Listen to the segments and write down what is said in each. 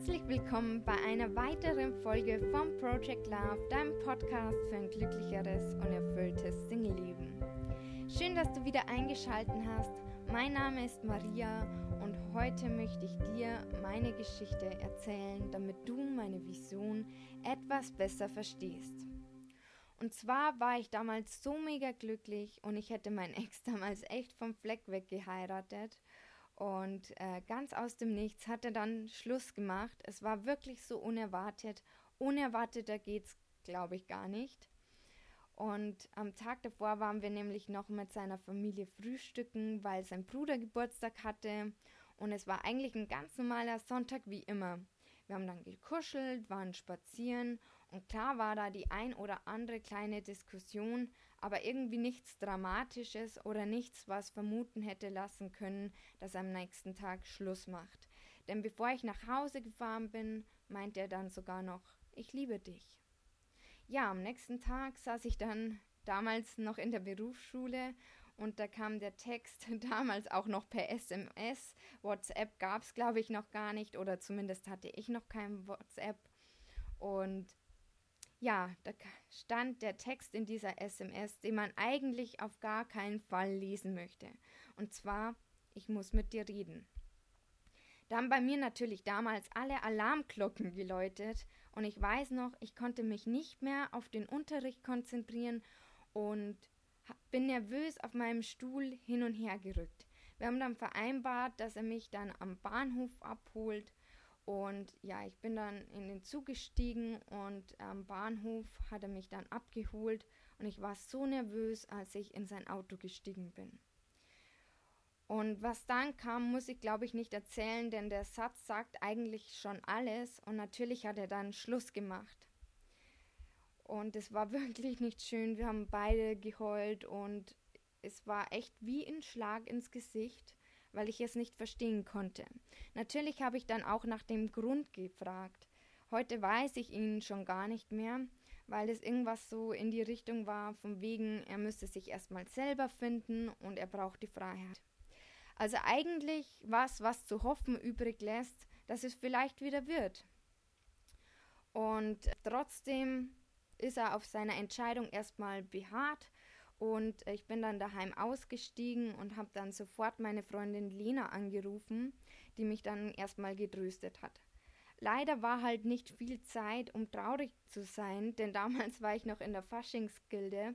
Herzlich willkommen bei einer weiteren Folge vom Project Love, deinem Podcast für ein glücklicheres und erfülltes Singleleben. Schön, dass du wieder eingeschaltet hast. Mein Name ist Maria und heute möchte ich dir meine Geschichte erzählen, damit du meine Vision etwas besser verstehst. Und zwar war ich damals so mega glücklich und ich hätte meinen Ex damals echt vom Fleck weg geheiratet und äh, ganz aus dem Nichts hat er dann Schluss gemacht. Es war wirklich so unerwartet. Unerwarteter geht's, glaube ich, gar nicht. Und am Tag davor waren wir nämlich noch mit seiner Familie frühstücken, weil sein Bruder Geburtstag hatte. Und es war eigentlich ein ganz normaler Sonntag wie immer. Wir haben dann gekuschelt, waren spazieren und klar war da die ein oder andere kleine Diskussion, aber irgendwie nichts Dramatisches oder nichts, was vermuten hätte lassen können, dass er am nächsten Tag Schluss macht. Denn bevor ich nach Hause gefahren bin, meinte er dann sogar noch, ich liebe dich. Ja, am nächsten Tag saß ich dann damals noch in der Berufsschule und da kam der Text damals auch noch per SMS. WhatsApp gab es, glaube ich, noch gar nicht oder zumindest hatte ich noch kein WhatsApp. Und ja, da stand der Text in dieser SMS, den man eigentlich auf gar keinen Fall lesen möchte. Und zwar, ich muss mit dir reden. Da haben bei mir natürlich damals alle Alarmglocken geläutet und ich weiß noch, ich konnte mich nicht mehr auf den Unterricht konzentrieren und bin nervös auf meinem Stuhl hin und her gerückt. Wir haben dann vereinbart, dass er mich dann am Bahnhof abholt und ja, ich bin dann in den Zug gestiegen und am Bahnhof hat er mich dann abgeholt und ich war so nervös, als ich in sein Auto gestiegen bin. Und was dann kam, muss ich glaube ich nicht erzählen, denn der Satz sagt eigentlich schon alles und natürlich hat er dann Schluss gemacht. Und es war wirklich nicht schön, wir haben beide geheult und es war echt wie ein Schlag ins Gesicht weil ich es nicht verstehen konnte. Natürlich habe ich dann auch nach dem Grund gefragt. Heute weiß ich ihn schon gar nicht mehr, weil es irgendwas so in die Richtung war, von wegen, er müsste sich erstmal selber finden und er braucht die Freiheit. Also eigentlich was, was zu hoffen übrig lässt, dass es vielleicht wieder wird. Und trotzdem ist er auf seiner Entscheidung erstmal beharrt und ich bin dann daheim ausgestiegen und habe dann sofort meine Freundin Lena angerufen, die mich dann erstmal getröstet hat. Leider war halt nicht viel Zeit, um traurig zu sein, denn damals war ich noch in der Faschingsgilde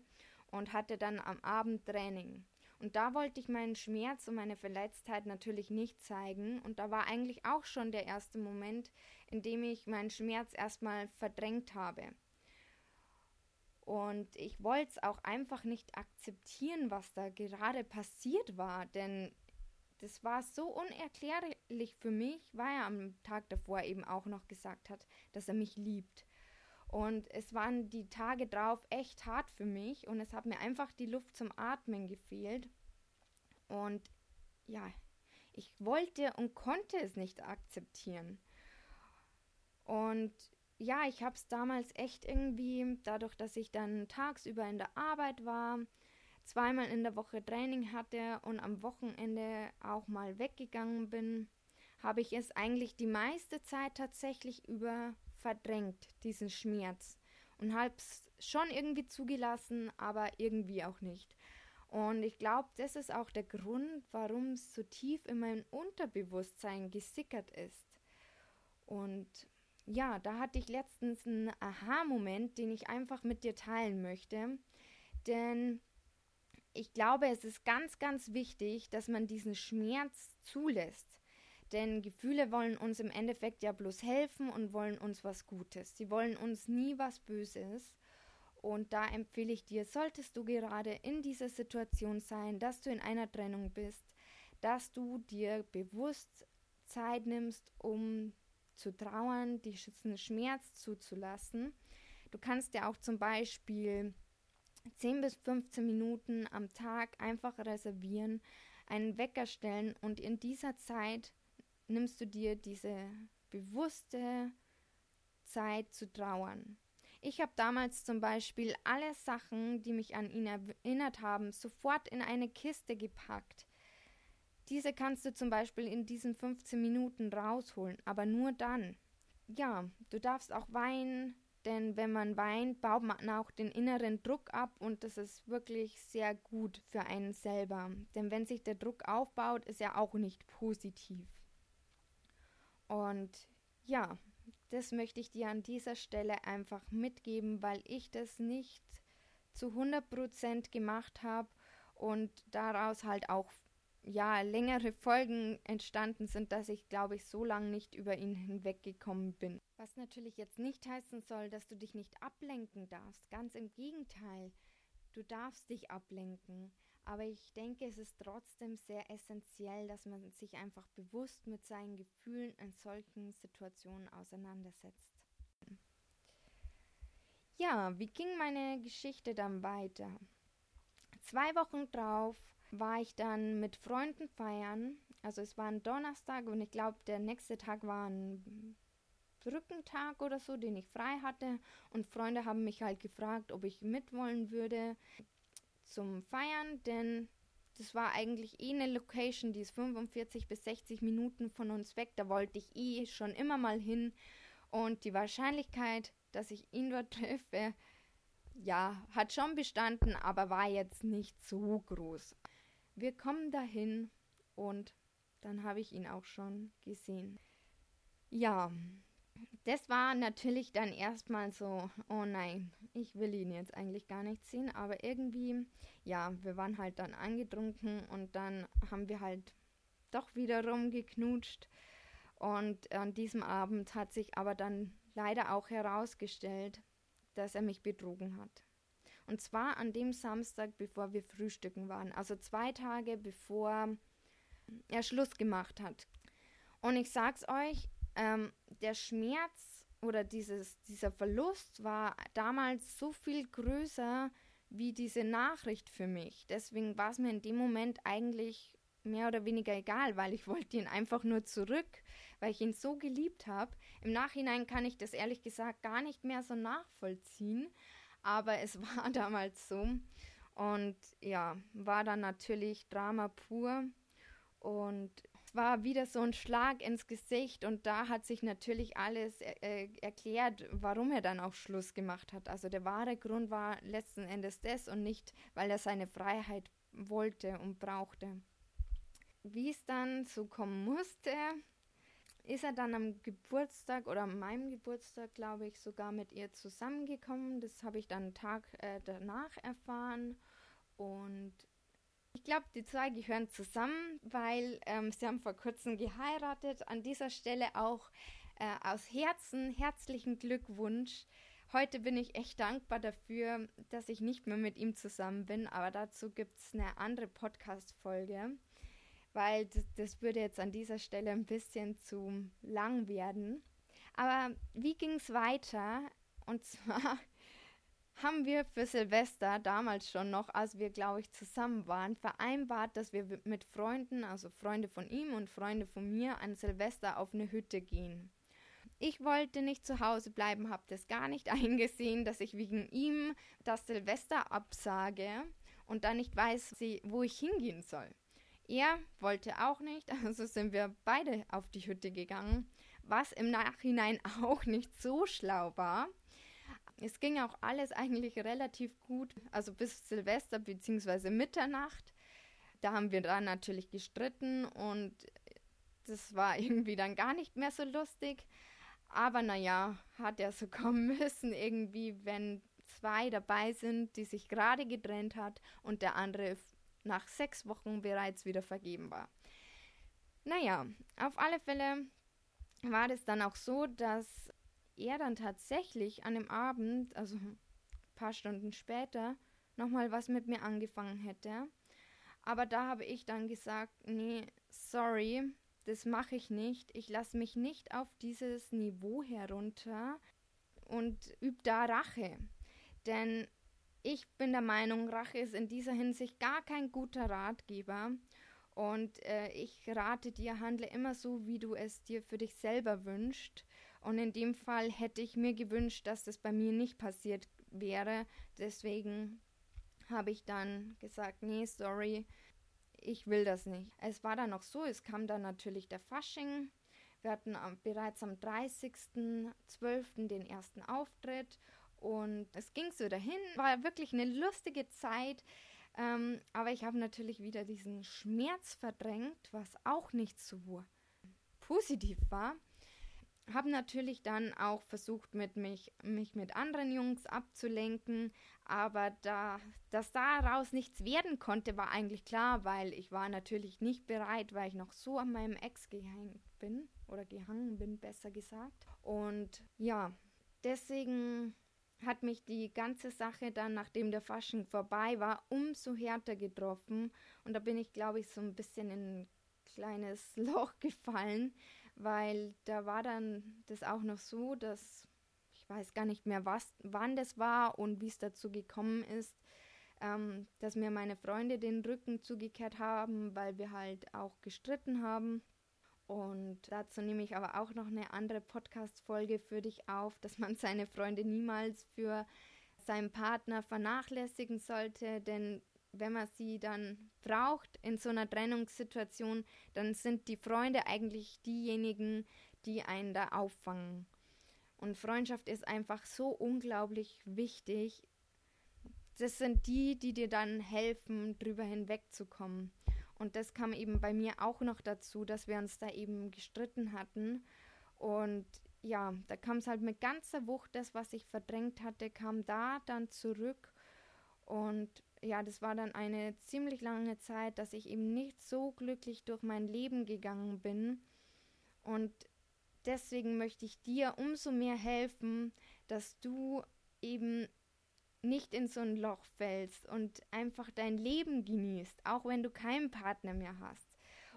und hatte dann am Abend Training. Und da wollte ich meinen Schmerz und meine Verletztheit natürlich nicht zeigen. Und da war eigentlich auch schon der erste Moment, in dem ich meinen Schmerz erstmal verdrängt habe. Und ich wollte es auch einfach nicht akzeptieren, was da gerade passiert war, denn das war so unerklärlich für mich, weil er am Tag davor eben auch noch gesagt hat, dass er mich liebt. Und es waren die Tage drauf echt hart für mich und es hat mir einfach die Luft zum Atmen gefehlt. Und ja, ich wollte und konnte es nicht akzeptieren. Und ja, ich habe es damals echt irgendwie, dadurch, dass ich dann tagsüber in der Arbeit war, zweimal in der Woche Training hatte und am Wochenende auch mal weggegangen bin, habe ich es eigentlich die meiste Zeit tatsächlich über verdrängt, diesen Schmerz. Und habe es schon irgendwie zugelassen, aber irgendwie auch nicht. Und ich glaube, das ist auch der Grund, warum es so tief in mein Unterbewusstsein gesickert ist. Und ja, da hatte ich letztens einen Aha-Moment, den ich einfach mit dir teilen möchte. Denn ich glaube, es ist ganz, ganz wichtig, dass man diesen Schmerz zulässt. Denn Gefühle wollen uns im Endeffekt ja bloß helfen und wollen uns was Gutes. Sie wollen uns nie was Böses. Und da empfehle ich dir, solltest du gerade in dieser Situation sein, dass du in einer Trennung bist, dass du dir bewusst Zeit nimmst, um zu trauern, diesen Schmerz zuzulassen. Du kannst dir auch zum Beispiel 10 bis 15 Minuten am Tag einfach reservieren, einen Wecker stellen und in dieser Zeit nimmst du dir diese bewusste Zeit zu trauern. Ich habe damals zum Beispiel alle Sachen, die mich an ihn erinnert haben, sofort in eine Kiste gepackt. Diese kannst du zum Beispiel in diesen 15 Minuten rausholen, aber nur dann. ja, du darfst auch weinen, denn wenn man weint, baut man auch den inneren Druck ab und das ist wirklich sehr gut für einen selber. Denn wenn sich der Druck aufbaut, ist er auch nicht positiv. Und ja, das möchte ich dir an dieser Stelle einfach mitgeben, weil ich das nicht zu 100% gemacht habe und daraus halt auch ja längere Folgen entstanden sind, dass ich glaube ich so lange nicht über ihn hinweggekommen bin. Was natürlich jetzt nicht heißen soll, dass du dich nicht ablenken darfst. Ganz im Gegenteil, du darfst dich ablenken. Aber ich denke, es ist trotzdem sehr essentiell, dass man sich einfach bewusst mit seinen Gefühlen in solchen Situationen auseinandersetzt. Ja, wie ging meine Geschichte dann weiter? Zwei Wochen drauf war ich dann mit Freunden feiern. Also es war ein Donnerstag und ich glaube, der nächste Tag war ein Brückentag oder so, den ich frei hatte. Und Freunde haben mich halt gefragt, ob ich mitwollen würde zum Feiern, denn das war eigentlich eh eine Location, die ist 45 bis 60 Minuten von uns weg. Da wollte ich eh schon immer mal hin. Und die Wahrscheinlichkeit, dass ich ihn dort treffe, ja, hat schon bestanden, aber war jetzt nicht so groß. Wir kommen dahin und dann habe ich ihn auch schon gesehen. Ja, das war natürlich dann erstmal so, oh nein, ich will ihn jetzt eigentlich gar nicht sehen, aber irgendwie, ja, wir waren halt dann angetrunken und dann haben wir halt doch wieder rumgeknutscht. Und an diesem Abend hat sich aber dann leider auch herausgestellt, dass er mich betrogen hat. Und zwar an dem Samstag, bevor wir frühstücken waren. Also zwei Tage bevor er Schluss gemacht hat. Und ich sag's euch, ähm, der Schmerz oder dieses, dieser Verlust war damals so viel größer wie diese Nachricht für mich. Deswegen war es mir in dem Moment eigentlich mehr oder weniger egal, weil ich wollte ihn einfach nur zurück, weil ich ihn so geliebt habe. Im Nachhinein kann ich das ehrlich gesagt gar nicht mehr so nachvollziehen, aber es war damals so. Und ja, war dann natürlich Drama pur. Und es war wieder so ein Schlag ins Gesicht und da hat sich natürlich alles äh, erklärt, warum er dann auch Schluss gemacht hat. Also der wahre Grund war letzten Endes das und nicht, weil er seine Freiheit wollte und brauchte wie es dann so kommen musste, ist er dann am Geburtstag oder meinem Geburtstag, glaube ich, sogar mit ihr zusammengekommen. Das habe ich dann einen Tag äh, danach erfahren. Und ich glaube, die zwei gehören zusammen, weil ähm, sie haben vor kurzem geheiratet. An dieser Stelle auch äh, aus Herzen herzlichen Glückwunsch. Heute bin ich echt dankbar dafür, dass ich nicht mehr mit ihm zusammen bin, aber dazu gibt es eine andere Podcast-Folge weil das, das würde jetzt an dieser Stelle ein bisschen zu lang werden. Aber wie ging es weiter? Und zwar haben wir für Silvester damals schon noch, als wir, glaube ich, zusammen waren, vereinbart, dass wir mit Freunden, also Freunde von ihm und Freunde von mir, an Silvester auf eine Hütte gehen. Ich wollte nicht zu Hause bleiben, habe das gar nicht eingesehen, dass ich wegen ihm das Silvester absage und dann nicht weiß, wo ich hingehen soll. Er wollte auch nicht, also sind wir beide auf die Hütte gegangen, was im Nachhinein auch nicht so schlau war. Es ging auch alles eigentlich relativ gut, also bis Silvester bzw. Mitternacht. Da haben wir dann natürlich gestritten und das war irgendwie dann gar nicht mehr so lustig. Aber naja, hat er so kommen müssen, irgendwie, wenn zwei dabei sind, die sich gerade getrennt hat und der andere nach sechs Wochen bereits wieder vergeben war. Naja, auf alle Fälle war es dann auch so, dass er dann tatsächlich an dem Abend, also ein paar Stunden später, nochmal was mit mir angefangen hätte. Aber da habe ich dann gesagt, nee, sorry, das mache ich nicht. Ich lasse mich nicht auf dieses Niveau herunter und übe da Rache. Denn ich bin der Meinung, Rache ist in dieser Hinsicht gar kein guter Ratgeber. Und äh, ich rate dir, handle immer so, wie du es dir für dich selber wünschst. Und in dem Fall hätte ich mir gewünscht, dass das bei mir nicht passiert wäre. Deswegen habe ich dann gesagt, nee, sorry, ich will das nicht. Es war dann noch so, es kam dann natürlich der Fasching. Wir hatten bereits am 30.12. den ersten Auftritt und es ging so dahin. War wirklich eine lustige Zeit. Ähm, aber ich habe natürlich wieder diesen Schmerz verdrängt, was auch nicht so positiv war. Habe natürlich dann auch versucht, mit mich, mich mit anderen Jungs abzulenken, aber da, dass daraus nichts werden konnte, war eigentlich klar, weil ich war natürlich nicht bereit, weil ich noch so an meinem Ex gehängt bin oder gehangen bin, besser gesagt. Und ja, deswegen hat mich die ganze Sache dann, nachdem der Fasching vorbei war, umso härter getroffen. Und da bin ich, glaube ich, so ein bisschen in ein kleines Loch gefallen, weil da war dann das auch noch so, dass ich weiß gar nicht mehr, was, wann das war und wie es dazu gekommen ist, ähm, dass mir meine Freunde den Rücken zugekehrt haben, weil wir halt auch gestritten haben. Und dazu nehme ich aber auch noch eine andere Podcast-Folge für dich auf, dass man seine Freunde niemals für seinen Partner vernachlässigen sollte, denn wenn man sie dann braucht in so einer Trennungssituation, dann sind die Freunde eigentlich diejenigen, die einen da auffangen. Und Freundschaft ist einfach so unglaublich wichtig. Das sind die, die dir dann helfen, drüber hinwegzukommen. Und das kam eben bei mir auch noch dazu, dass wir uns da eben gestritten hatten. Und ja, da kam es halt mit ganzer Wucht, das, was ich verdrängt hatte, kam da dann zurück. Und ja, das war dann eine ziemlich lange Zeit, dass ich eben nicht so glücklich durch mein Leben gegangen bin. Und deswegen möchte ich dir umso mehr helfen, dass du eben nicht in so ein Loch fällst und einfach dein Leben genießt, auch wenn du keinen Partner mehr hast.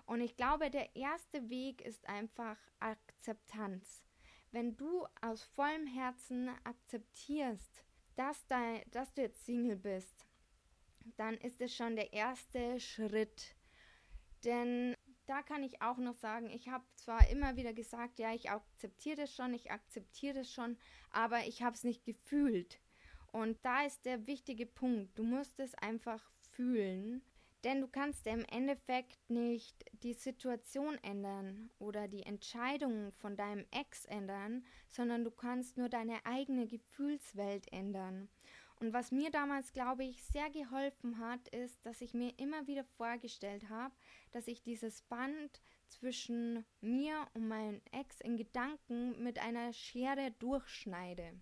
Und ich glaube, der erste Weg ist einfach Akzeptanz. Wenn du aus vollem Herzen akzeptierst, dass, dein, dass du jetzt Single bist, dann ist es schon der erste Schritt. Denn da kann ich auch noch sagen, ich habe zwar immer wieder gesagt, ja, ich akzeptiere das schon, ich akzeptiere das schon, aber ich habe es nicht gefühlt. Und da ist der wichtige Punkt. Du musst es einfach fühlen, denn du kannst im Endeffekt nicht die Situation ändern oder die Entscheidungen von deinem Ex ändern, sondern du kannst nur deine eigene Gefühlswelt ändern. Und was mir damals, glaube ich, sehr geholfen hat, ist, dass ich mir immer wieder vorgestellt habe, dass ich dieses Band zwischen mir und meinem Ex in Gedanken mit einer Schere durchschneide.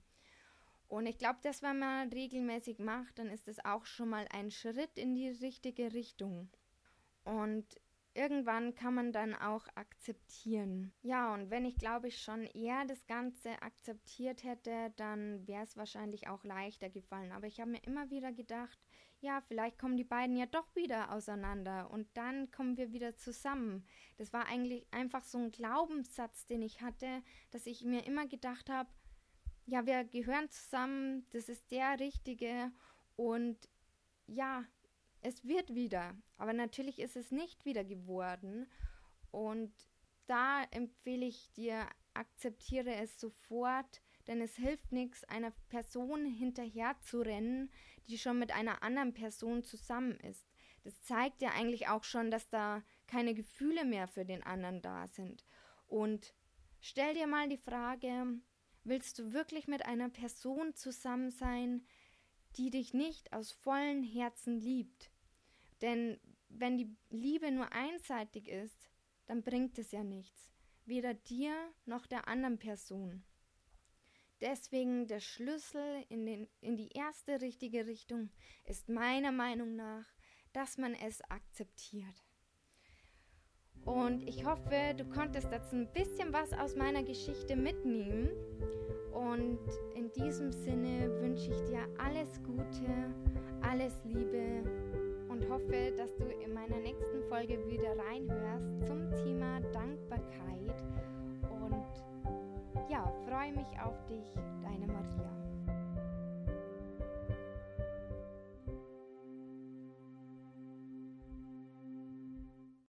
Und ich glaube, dass wenn man regelmäßig macht, dann ist es auch schon mal ein Schritt in die richtige Richtung. Und irgendwann kann man dann auch akzeptieren. Ja, und wenn ich glaube ich schon eher das Ganze akzeptiert hätte, dann wäre es wahrscheinlich auch leichter gefallen. Aber ich habe mir immer wieder gedacht, ja, vielleicht kommen die beiden ja doch wieder auseinander und dann kommen wir wieder zusammen. Das war eigentlich einfach so ein Glaubenssatz, den ich hatte, dass ich mir immer gedacht habe, ja, wir gehören zusammen, das ist der Richtige und ja, es wird wieder. Aber natürlich ist es nicht wieder geworden und da empfehle ich dir, akzeptiere es sofort, denn es hilft nichts, einer Person hinterher zu rennen, die schon mit einer anderen Person zusammen ist. Das zeigt ja eigentlich auch schon, dass da keine Gefühle mehr für den anderen da sind. Und stell dir mal die Frage, Willst du wirklich mit einer Person zusammen sein, die dich nicht aus vollem Herzen liebt? Denn wenn die Liebe nur einseitig ist, dann bringt es ja nichts, weder dir noch der anderen Person. Deswegen der Schlüssel in, den, in die erste richtige Richtung ist meiner Meinung nach, dass man es akzeptiert. Und ich hoffe, du konntest dazu ein bisschen was aus meiner Geschichte mitnehmen. Und in diesem Sinne wünsche ich dir alles Gute, alles Liebe und hoffe, dass du in meiner nächsten Folge wieder reinhörst zum Thema Dankbarkeit. Und ja, freue mich auf dich, deine Maria.